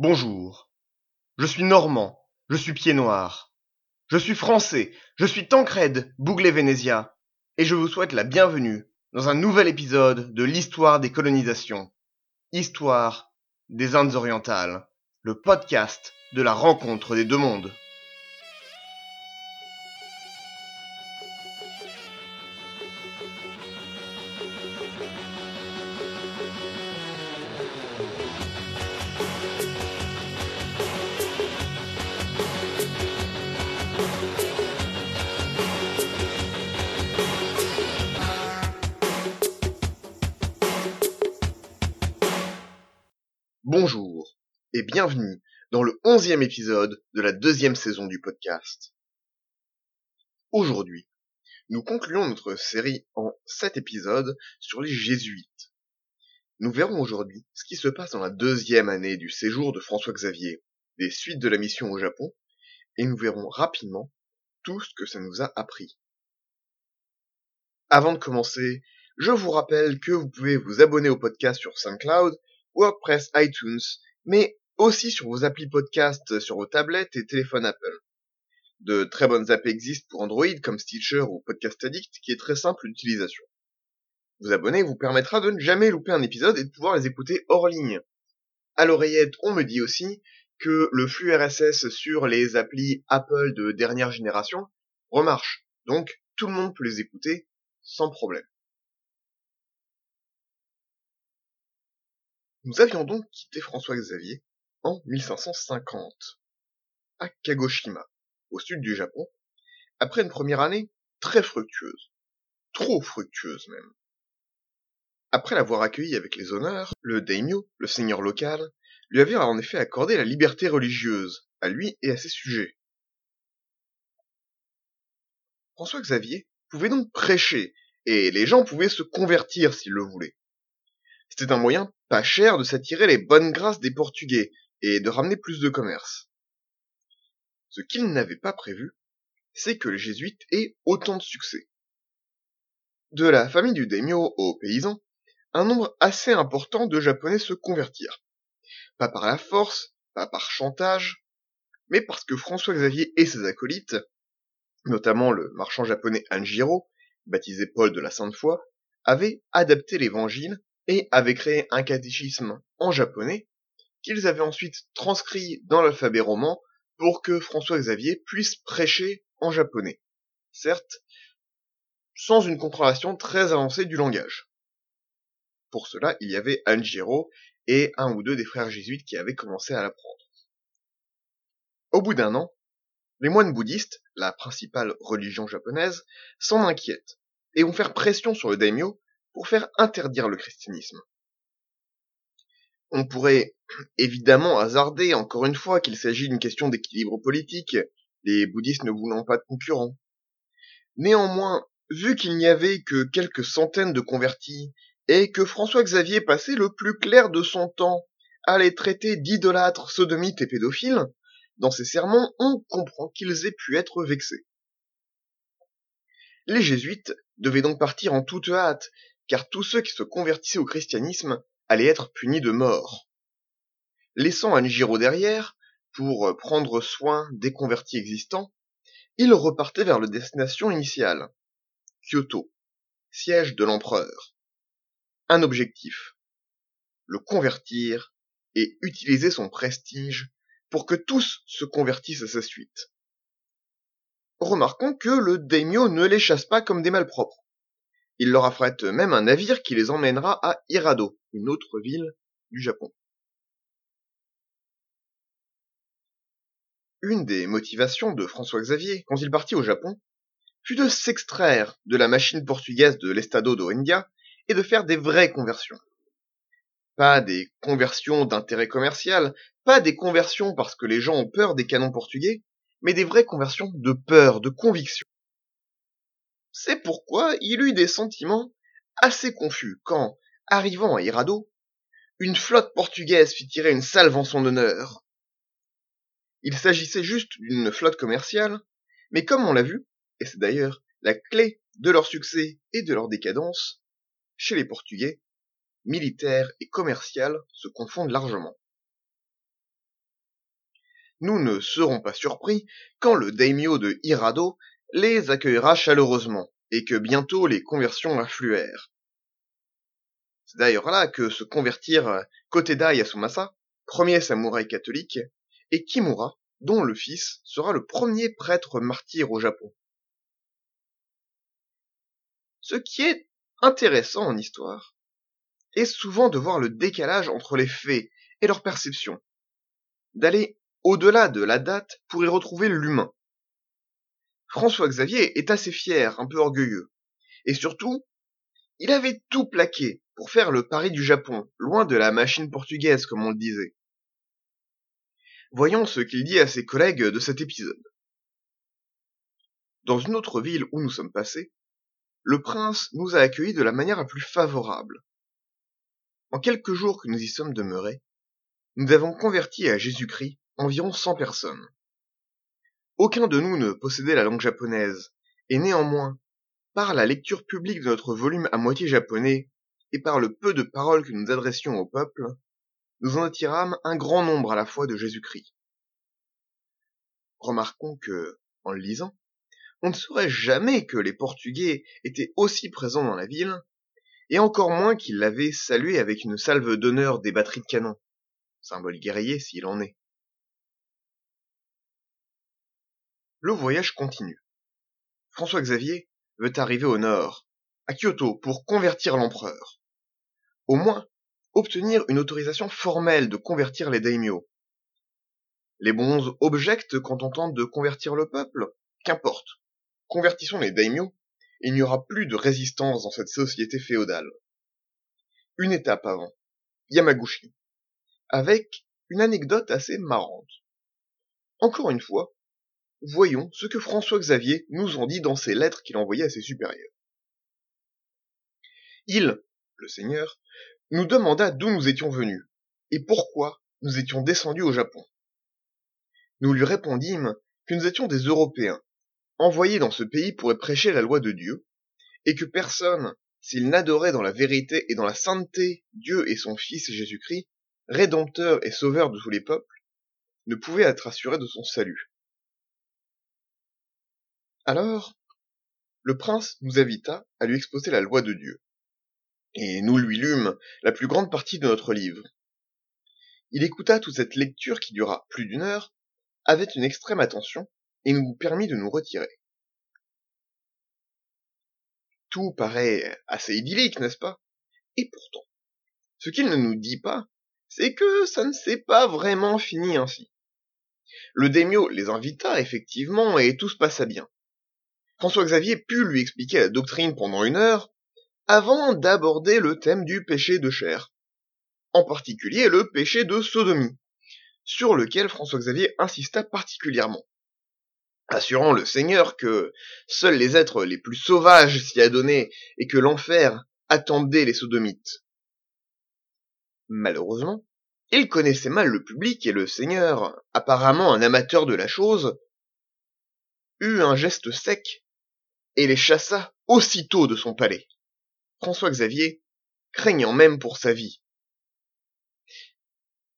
Bonjour. Je suis normand, je suis pied noir. Je suis français, je suis Tancred, Bouglé Vénésia, et je vous souhaite la bienvenue dans un nouvel épisode de l'histoire des colonisations. Histoire des Indes orientales, le podcast de la rencontre des deux mondes. Bonjour et bienvenue dans le onzième épisode de la deuxième saison du podcast. Aujourd'hui, nous concluons notre série en sept épisodes sur les jésuites. Nous verrons aujourd'hui ce qui se passe dans la deuxième année du séjour de François Xavier, des suites de la mission au Japon, et nous verrons rapidement tout ce que ça nous a appris. Avant de commencer, je vous rappelle que vous pouvez vous abonner au podcast sur SoundCloud, WordPress, iTunes, mais aussi sur vos applis podcast sur vos tablettes et téléphones Apple. De très bonnes apps existent pour Android comme Stitcher ou Podcast Addict qui est très simple d'utilisation. Vous abonner vous permettra de ne jamais louper un épisode et de pouvoir les écouter hors ligne. À l'oreillette, on me dit aussi que le flux RSS sur les applis Apple de dernière génération remarche. Donc, tout le monde peut les écouter sans problème. Nous avions donc quitté François Xavier en 1550, à Kagoshima, au sud du Japon, après une première année très fructueuse, trop fructueuse même. Après l'avoir accueilli avec les honneurs, le daimyo, le seigneur local, lui avait en effet accordé la liberté religieuse, à lui et à ses sujets. François Xavier pouvait donc prêcher, et les gens pouvaient se convertir s'ils le voulaient. C'était un moyen pas cher de s'attirer les bonnes grâces des Portugais et de ramener plus de commerce. Ce qu'il n'avait pas prévu, c'est que les jésuites aient autant de succès. De la famille du daimyo aux paysans, un nombre assez important de japonais se convertirent. Pas par la force, pas par chantage, mais parce que François Xavier et ses acolytes, notamment le marchand japonais Anjiro, baptisé Paul de la Sainte Foi, avaient adapté l'évangile et avaient créé un catéchisme en japonais qu'ils avaient ensuite transcrit dans l'alphabet roman pour que François Xavier puisse prêcher en japonais. Certes, sans une compréhension très avancée du langage. Pour cela, il y avait Anjiro et un ou deux des frères jésuites qui avaient commencé à l'apprendre. Au bout d'un an, les moines bouddhistes, la principale religion japonaise, s'en inquiètent et vont faire pression sur le daimyo pour faire interdire le christianisme. On pourrait évidemment hasarder encore une fois qu'il s'agit d'une question d'équilibre politique, les bouddhistes ne voulant pas de concurrents. Néanmoins, vu qu'il n'y avait que quelques centaines de convertis, et que François Xavier passait le plus clair de son temps à les traiter d'idolâtres, sodomites et pédophiles, dans ses sermons, on comprend qu'ils aient pu être vexés. Les jésuites devaient donc partir en toute hâte, car tous ceux qui se convertissaient au christianisme allaient être punis de mort. Laissant Anjiro derrière, pour prendre soin des convertis existants, il repartait vers la destination initiale, Kyoto, siège de l'empereur. Un objectif, le convertir et utiliser son prestige pour que tous se convertissent à sa suite. Remarquons que le daimyo ne les chasse pas comme des malpropres. Il leur affrète même un navire qui les emmènera à Hirado, une autre ville du Japon. Une des motivations de François Xavier quand il partit au Japon fut de s'extraire de la machine portugaise de l'Estado do India et de faire des vraies conversions. Pas des conversions d'intérêt commercial, pas des conversions parce que les gens ont peur des canons portugais, mais des vraies conversions de peur, de conviction. C'est pourquoi il eut des sentiments assez confus quand, arrivant à Hirado, une flotte portugaise fit tirer une salve en son honneur. Il s'agissait juste d'une flotte commerciale, mais comme on l'a vu, et c'est d'ailleurs la clé de leur succès et de leur décadence, chez les Portugais, militaire et commercial se confondent largement. nous ne serons pas surpris quand le daimyo de Hirado les accueillera chaleureusement et que bientôt les conversions affluèrent. C'est d'ailleurs là que se convertirent Koteda Yasumasa, premier samouraï catholique, et Kimura, dont le fils sera le premier prêtre martyr au Japon. Ce qui est intéressant en histoire est souvent de voir le décalage entre les faits et leur perception, d'aller au-delà de la date pour y retrouver l'humain. François Xavier est assez fier, un peu orgueilleux, et surtout, il avait tout plaqué pour faire le pari du Japon, loin de la machine portugaise comme on le disait. Voyons ce qu'il dit à ses collègues de cet épisode. Dans une autre ville où nous sommes passés, le prince nous a accueillis de la manière la plus favorable. En quelques jours que nous y sommes demeurés, nous avons converti à Jésus-Christ environ cent personnes. Aucun de nous ne possédait la langue japonaise, et néanmoins, par la lecture publique de notre volume à moitié japonais, et par le peu de paroles que nous adressions au peuple, nous en attirâmes un grand nombre à la fois de Jésus-Christ. Remarquons que, en le lisant, on ne saurait jamais que les Portugais étaient aussi présents dans la ville, et encore moins qu'ils l'avaient salué avec une salve d'honneur des batteries de canon, symbole guerrier s'il en est. Le voyage continue. François Xavier veut arriver au nord, à Kyoto, pour convertir l'empereur. Au moins, obtenir une autorisation formelle de convertir les daimyo. Les bronzes objectent quand on tente de convertir le peuple Qu'importe. Convertissons les daimyo, il n'y aura plus de résistance dans cette société féodale. Une étape avant, Yamaguchi, avec une anecdote assez marrante. Encore une fois, voyons ce que François Xavier nous en dit dans ses lettres qu'il envoyait à ses supérieurs. Il, le Seigneur, nous demanda d'où nous étions venus, et pourquoi nous étions descendus au Japon. Nous lui répondîmes que nous étions des Européens, envoyés dans ce pays pour prêcher la loi de Dieu, et que personne, s'il n'adorait dans la vérité et dans la sainteté Dieu et son Fils Jésus-Christ, Rédempteur et Sauveur de tous les peuples, ne pouvait être assuré de son salut. Alors, le prince nous invita à lui exposer la loi de Dieu et nous lui lûmes la plus grande partie de notre livre. Il écouta toute cette lecture qui dura plus d'une heure, avec une extrême attention, et nous permit de nous retirer. Tout paraît assez idyllique, n'est-ce pas? Et pourtant, ce qu'il ne nous dit pas, c'est que ça ne s'est pas vraiment fini ainsi. Le daimyo les invita effectivement et tout se passa bien. François Xavier put lui expliquer la doctrine pendant une heure, avant d'aborder le thème du péché de chair, en particulier le péché de sodomie, sur lequel François-Xavier insista particulièrement, assurant le Seigneur que seuls les êtres les plus sauvages s'y adonnaient et que l'enfer attendait les sodomites. Malheureusement, il connaissait mal le public et le Seigneur, apparemment un amateur de la chose, eut un geste sec et les chassa aussitôt de son palais. François Xavier, craignant même pour sa vie.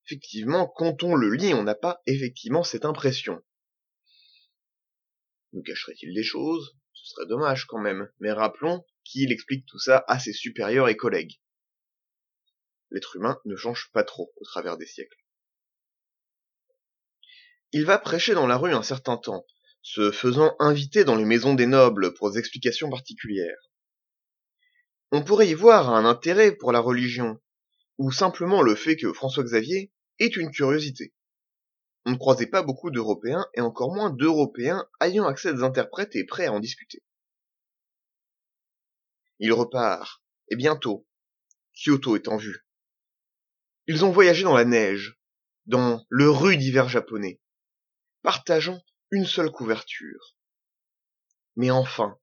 Effectivement, quand on le lit, on n'a pas effectivement cette impression. Nous cacherait-il des choses? Ce serait dommage quand même, mais rappelons qu'il explique tout ça à ses supérieurs et collègues. L'être humain ne change pas trop au travers des siècles. Il va prêcher dans la rue un certain temps, se faisant inviter dans les maisons des nobles pour des explications particulières. On pourrait y voir un intérêt pour la religion, ou simplement le fait que François Xavier est une curiosité. On ne croisait pas beaucoup d'Européens, et encore moins d'Européens ayant accès à des interprètes et prêts à en discuter. Il repart, et bientôt, Kyoto est en vue. Ils ont voyagé dans la neige, dans le rude hiver japonais, partageant une seule couverture. Mais enfin,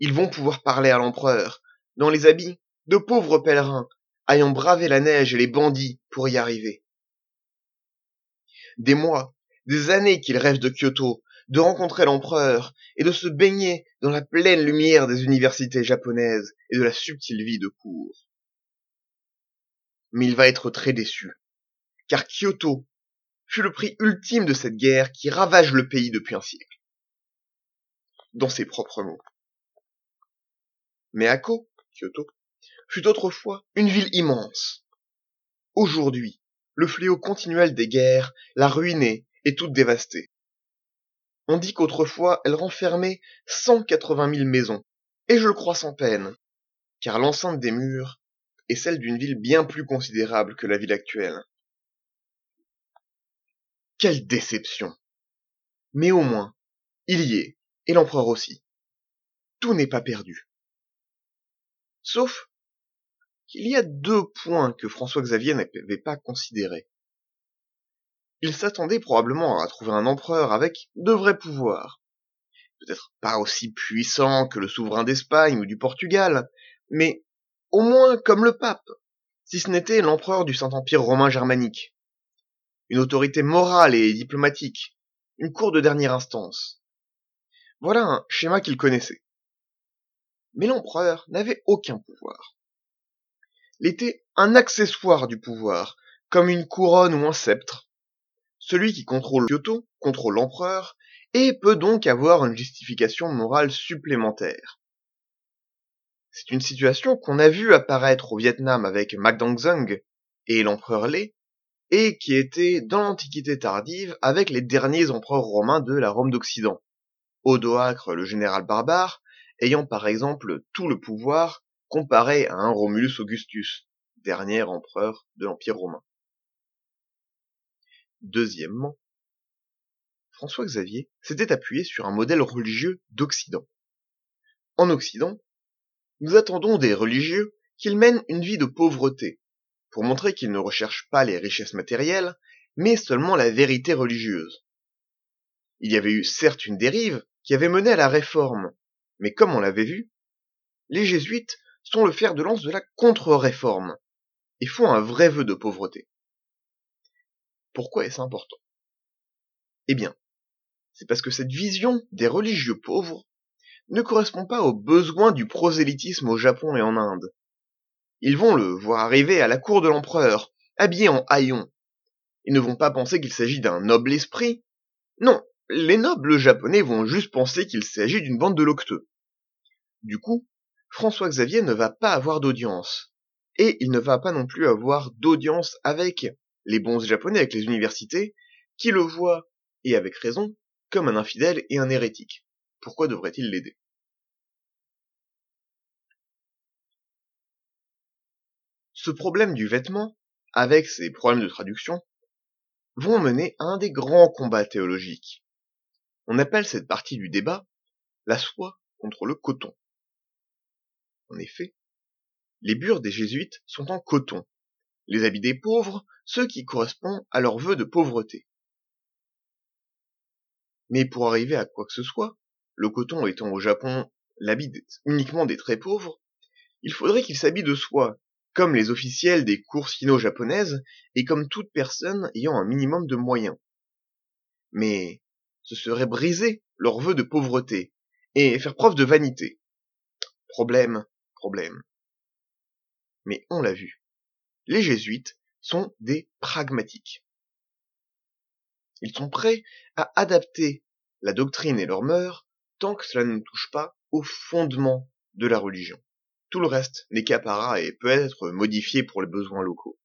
ils vont pouvoir parler à l'empereur, dans les habits de pauvres pèlerins ayant bravé la neige et les bandits pour y arriver. Des mois, des années qu'ils rêvent de Kyoto, de rencontrer l'empereur et de se baigner dans la pleine lumière des universités japonaises et de la subtile vie de cour. Mais il va être très déçu, car Kyoto fut le prix ultime de cette guerre qui ravage le pays depuis un siècle. Dans ses propres mots. Mais Ako, Kyoto, fut autrefois une ville immense. Aujourd'hui, le fléau continuel des guerres l'a ruinée et toute dévastée. On dit qu'autrefois elle renfermait 180 000 maisons, et je le crois sans peine, car l'enceinte des murs est celle d'une ville bien plus considérable que la ville actuelle. Quelle déception Mais au moins, il y est, et l'empereur aussi. Tout n'est pas perdu. Sauf qu'il y a deux points que François-Xavier n'avait pas considérés. Il s'attendait probablement à trouver un empereur avec de vrais pouvoirs. Peut-être pas aussi puissant que le souverain d'Espagne ou du Portugal, mais au moins comme le pape, si ce n'était l'empereur du Saint-Empire romain germanique. Une autorité morale et diplomatique, une cour de dernière instance. Voilà un schéma qu'il connaissait. Mais l'empereur n'avait aucun pouvoir. Il était un accessoire du pouvoir, comme une couronne ou un sceptre, celui qui contrôle Kyoto contrôle l'empereur et peut donc avoir une justification morale supplémentaire. C'est une situation qu'on a vue apparaître au Vietnam avec Dong-Zong et l'empereur Lê, et qui était dans l'Antiquité tardive avec les derniers empereurs romains de la Rome d'Occident. Odoacre, le général barbare, ayant par exemple tout le pouvoir comparé à un Romulus Augustus, dernier empereur de l'Empire romain. Deuxièmement, François Xavier s'était appuyé sur un modèle religieux d'Occident. En Occident, nous attendons des religieux qu'ils mènent une vie de pauvreté, pour montrer qu'ils ne recherchent pas les richesses matérielles, mais seulement la vérité religieuse. Il y avait eu certes une dérive qui avait mené à la réforme, mais comme on l'avait vu, les jésuites sont le fer de lance de la contre-réforme, et font un vrai vœu de pauvreté. Pourquoi est-ce important? Eh bien, c'est parce que cette vision des religieux pauvres ne correspond pas aux besoins du prosélytisme au Japon et en Inde. Ils vont le voir arriver à la cour de l'empereur, habillé en haillons. Ils ne vont pas penser qu'il s'agit d'un noble esprit. Non, les nobles japonais vont juste penser qu'il s'agit d'une bande de locteux. Du coup, François Xavier ne va pas avoir d'audience. Et il ne va pas non plus avoir d'audience avec les bons japonais avec les universités, qui le voient, et avec raison, comme un infidèle et un hérétique. Pourquoi devrait-il l'aider? Ce problème du vêtement, avec ses problèmes de traduction, vont mener à un des grands combats théologiques. On appelle cette partie du débat la soie contre le coton. En effet, les bures des jésuites sont en coton, les habits des pauvres, ceux qui correspondent à leur vœu de pauvreté. Mais pour arriver à quoi que ce soit, le coton étant au Japon l'habit uniquement des très pauvres, il faudrait qu'il s'habille de soie, comme les officiels des cours sino-japonaises et comme toute personne ayant un minimum de moyens. Mais ce serait briser leur vœu de pauvreté et faire preuve de vanité. Problème, problème. Mais on l'a vu les jésuites sont des pragmatiques. Ils sont prêts à adapter la doctrine et leurs mœurs tant que cela ne touche pas au fondement de la religion. Tout le reste n'est qu'apparat et peut être modifié pour les besoins locaux.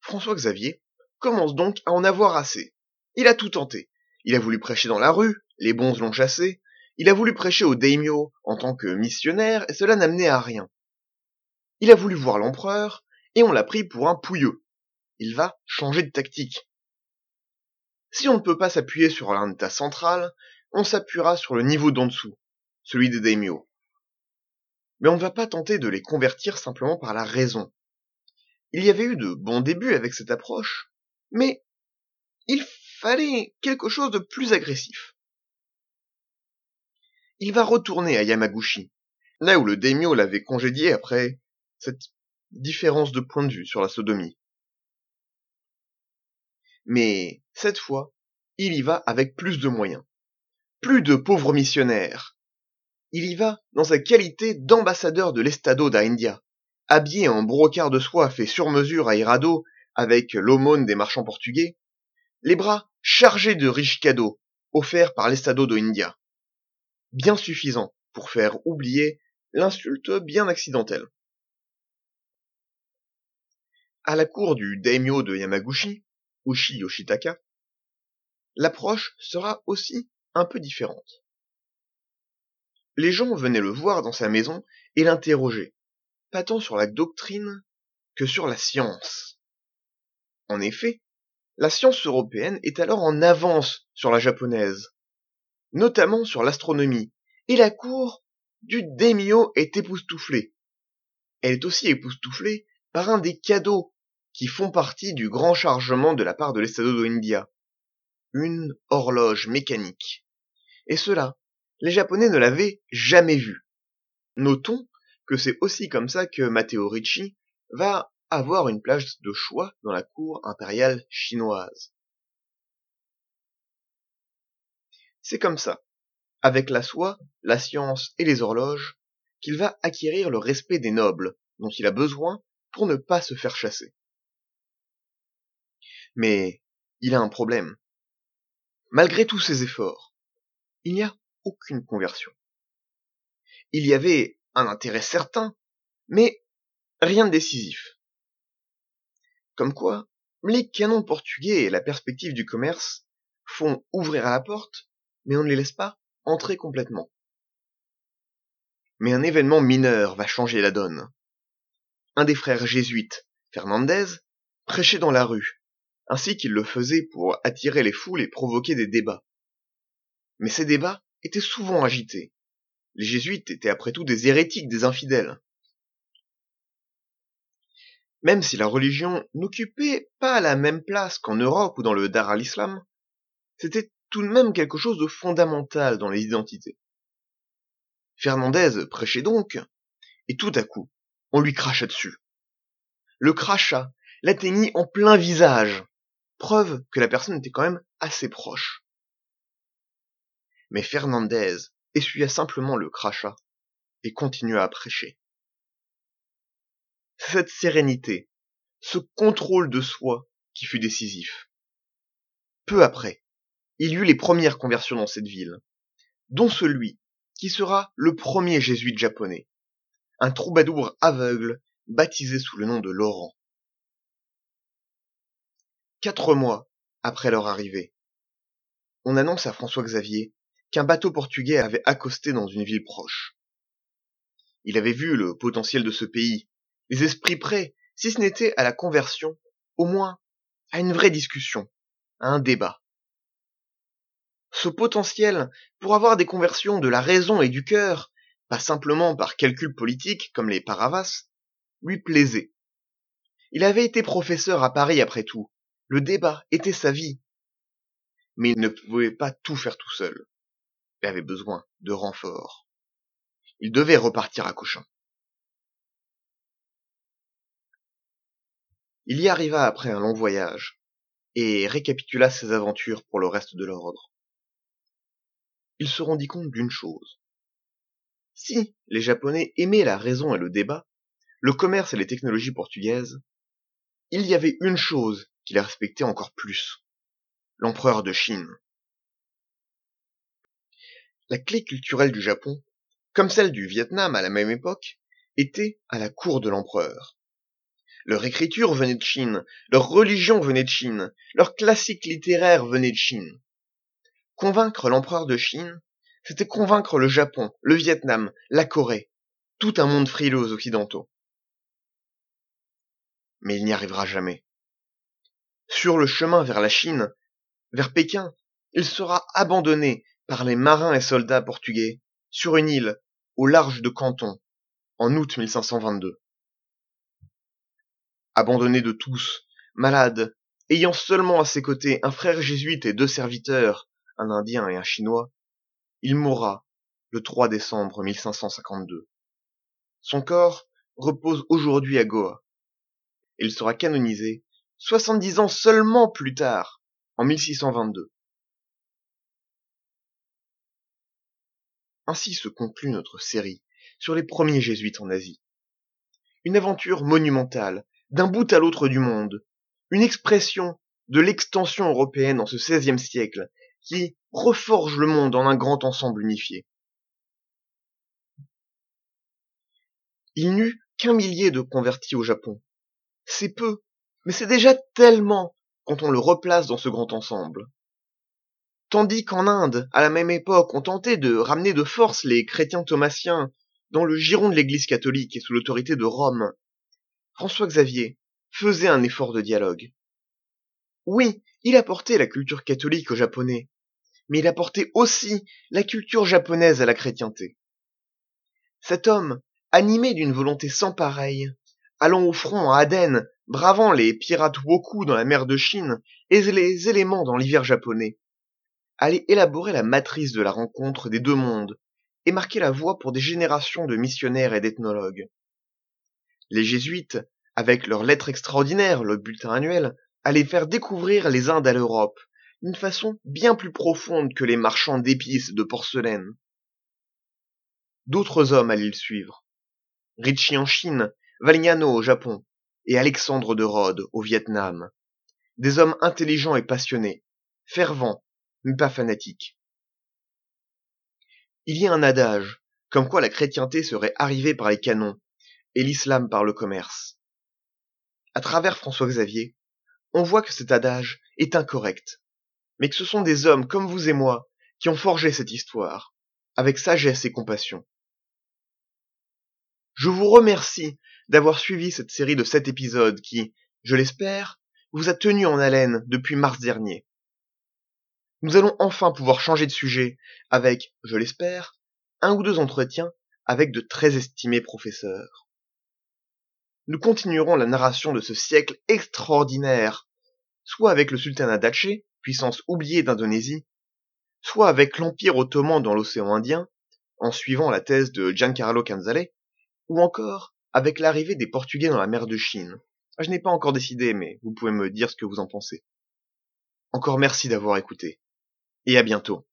François Xavier commence donc à en avoir assez. Il a tout tenté. Il a voulu prêcher dans la rue, les bons l'ont chassé, il a voulu prêcher au daimyo en tant que missionnaire et cela n'amenait à rien. Il a voulu voir l'empereur et on l'a pris pour un pouilleux. Il va changer de tactique. Si on ne peut pas s'appuyer sur état central, on s'appuiera sur le niveau d'en dessous, celui des daimyo. Mais on ne va pas tenter de les convertir simplement par la raison. Il y avait eu de bons débuts avec cette approche, mais il fallait quelque chose de plus agressif il va retourner à Yamaguchi, là où le daimyo l'avait congédié après cette différence de point de vue sur la sodomie. Mais cette fois, il y va avec plus de moyens, plus de pauvres missionnaires. Il y va dans sa qualité d'ambassadeur de l'Estado da India, habillés en brocart de soie fait sur mesure à Irado avec l'aumône des marchands portugais, les bras chargés de riches cadeaux offerts par l'Estado de India. Bien suffisant pour faire oublier l'insulte bien accidentelle. À la cour du daimyo de Yamaguchi, Ushi Yoshitaka, l'approche sera aussi un peu différente. Les gens venaient le voir dans sa maison et l'interroger, pas tant sur la doctrine que sur la science. En effet, la science européenne est alors en avance sur la japonaise, notamment sur l'astronomie, et la cour du daimyo est époustouflée. Elle est aussi époustouflée par un des cadeaux qui font partie du grand chargement de la part de l'Estado de. Une horloge mécanique. Et cela, les Japonais ne l'avaient jamais vu. Notons que c'est aussi comme ça que Matteo Ricci va avoir une place de choix dans la cour impériale chinoise. C'est comme ça, avec la soie, la science et les horloges, qu'il va acquérir le respect des nobles, dont il a besoin pour ne pas se faire chasser. Mais il a un problème. Malgré tous ses efforts, il n'y a aucune conversion. Il y avait un intérêt certain, mais rien de décisif. Comme quoi, les canons portugais et la perspective du commerce font ouvrir à la porte, mais on ne les laisse pas entrer complètement. Mais un événement mineur va changer la donne. Un des frères jésuites, Fernandez, prêchait dans la rue, ainsi qu'il le faisait pour attirer les foules et provoquer des débats. Mais ces débats étaient souvent agités. Les jésuites étaient après tout des hérétiques, des infidèles. Même si la religion n'occupait pas la même place qu'en Europe ou dans le Dar al-Islam, c'était tout de même quelque chose de fondamental dans les identités. Fernandez prêchait donc, et tout à coup, on lui cracha dessus. Le crachat l'atteignit en plein visage, preuve que la personne était quand même assez proche. Mais Fernandez essuya simplement le crachat et continua à prêcher. Cette sérénité, ce contrôle de soi qui fut décisif. Peu après, il y eut les premières conversions dans cette ville, dont celui qui sera le premier jésuite japonais, un troubadour aveugle baptisé sous le nom de Laurent. Quatre mois après leur arrivée, on annonce à François Xavier qu'un bateau portugais avait accosté dans une ville proche. Il avait vu le potentiel de ce pays, les esprits prêts, si ce n'était à la conversion, au moins à une vraie discussion, à un débat ce potentiel pour avoir des conversions de la raison et du cœur, pas simplement par calcul politique comme les Paravas, lui plaisait. Il avait été professeur à Paris après tout. Le débat était sa vie. Mais il ne pouvait pas tout faire tout seul. Il avait besoin de renforts. Il devait repartir à Cochin. Il y arriva après un long voyage, et récapitula ses aventures pour le reste de l'ordre il se rendit compte d'une chose. Si les Japonais aimaient la raison et le débat, le commerce et les technologies portugaises, il y avait une chose qui les respectait encore plus. L'empereur de Chine. La clé culturelle du Japon, comme celle du Vietnam à la même époque, était à la cour de l'empereur. Leur écriture venait de Chine, leur religion venait de Chine, leur classique littéraire venait de Chine. Convaincre l'empereur de Chine, c'était convaincre le Japon, le Vietnam, la Corée, tout un monde frileux aux occidentaux. Mais il n'y arrivera jamais. Sur le chemin vers la Chine, vers Pékin, il sera abandonné par les marins et soldats portugais sur une île au large de Canton en août 1522. Abandonné de tous, malade, ayant seulement à ses côtés un frère jésuite et deux serviteurs, un Indien et un Chinois, il mourra le 3 décembre 1552. Son corps repose aujourd'hui à Goa. Il sera canonisé 70 ans seulement plus tard, en 1622. Ainsi se conclut notre série sur les premiers jésuites en Asie. une aventure monumentale, d'un bout à l'autre du monde, une expression de l'extension européenne dans ce XVIe siècle, qui reforge le monde en un grand ensemble unifié. Il n'eut qu'un millier de convertis au Japon. C'est peu, mais c'est déjà tellement quand on le replace dans ce grand ensemble. Tandis qu'en Inde, à la même époque, on tentait de ramener de force les chrétiens thomasiens dans le giron de l'Église catholique et sous l'autorité de Rome, François Xavier faisait un effort de dialogue. Oui, il apportait la culture catholique aux Japonais, mais il apportait aussi la culture japonaise à la chrétienté. Cet homme, animé d'une volonté sans pareille, allant au front à Aden, bravant les pirates Woku dans la mer de Chine et les éléments dans l'hiver japonais, allait élaborer la matrice de la rencontre des deux mondes et marquer la voie pour des générations de missionnaires et d'ethnologues. Les jésuites, avec leurs lettres extraordinaires, le bulletin annuel, allaient faire découvrir les Indes à l'Europe, d'une façon bien plus profonde que les marchands d'épices de porcelaine. D'autres hommes allaient le suivre. Ricci en Chine, Valignano au Japon, et Alexandre de Rhodes au Vietnam. Des hommes intelligents et passionnés, fervents, mais pas fanatiques. Il y a un adage, comme quoi la chrétienté serait arrivée par les canons, et l'islam par le commerce. À travers François Xavier, on voit que cet adage est incorrect, mais que ce sont des hommes comme vous et moi qui ont forgé cette histoire, avec sagesse et compassion. Je vous remercie d'avoir suivi cette série de sept épisodes qui, je l'espère, vous a tenu en haleine depuis mars dernier. Nous allons enfin pouvoir changer de sujet avec, je l'espère, un ou deux entretiens avec de très estimés professeurs. Nous continuerons la narration de ce siècle extraordinaire, soit avec le sultanat d'Aceh, puissance oubliée d'Indonésie, soit avec l'Empire ottoman dans l'océan Indien, en suivant la thèse de Giancarlo Canzale, ou encore avec l'arrivée des Portugais dans la mer de Chine. Je n'ai pas encore décidé, mais vous pouvez me dire ce que vous en pensez. Encore merci d'avoir écouté. Et à bientôt.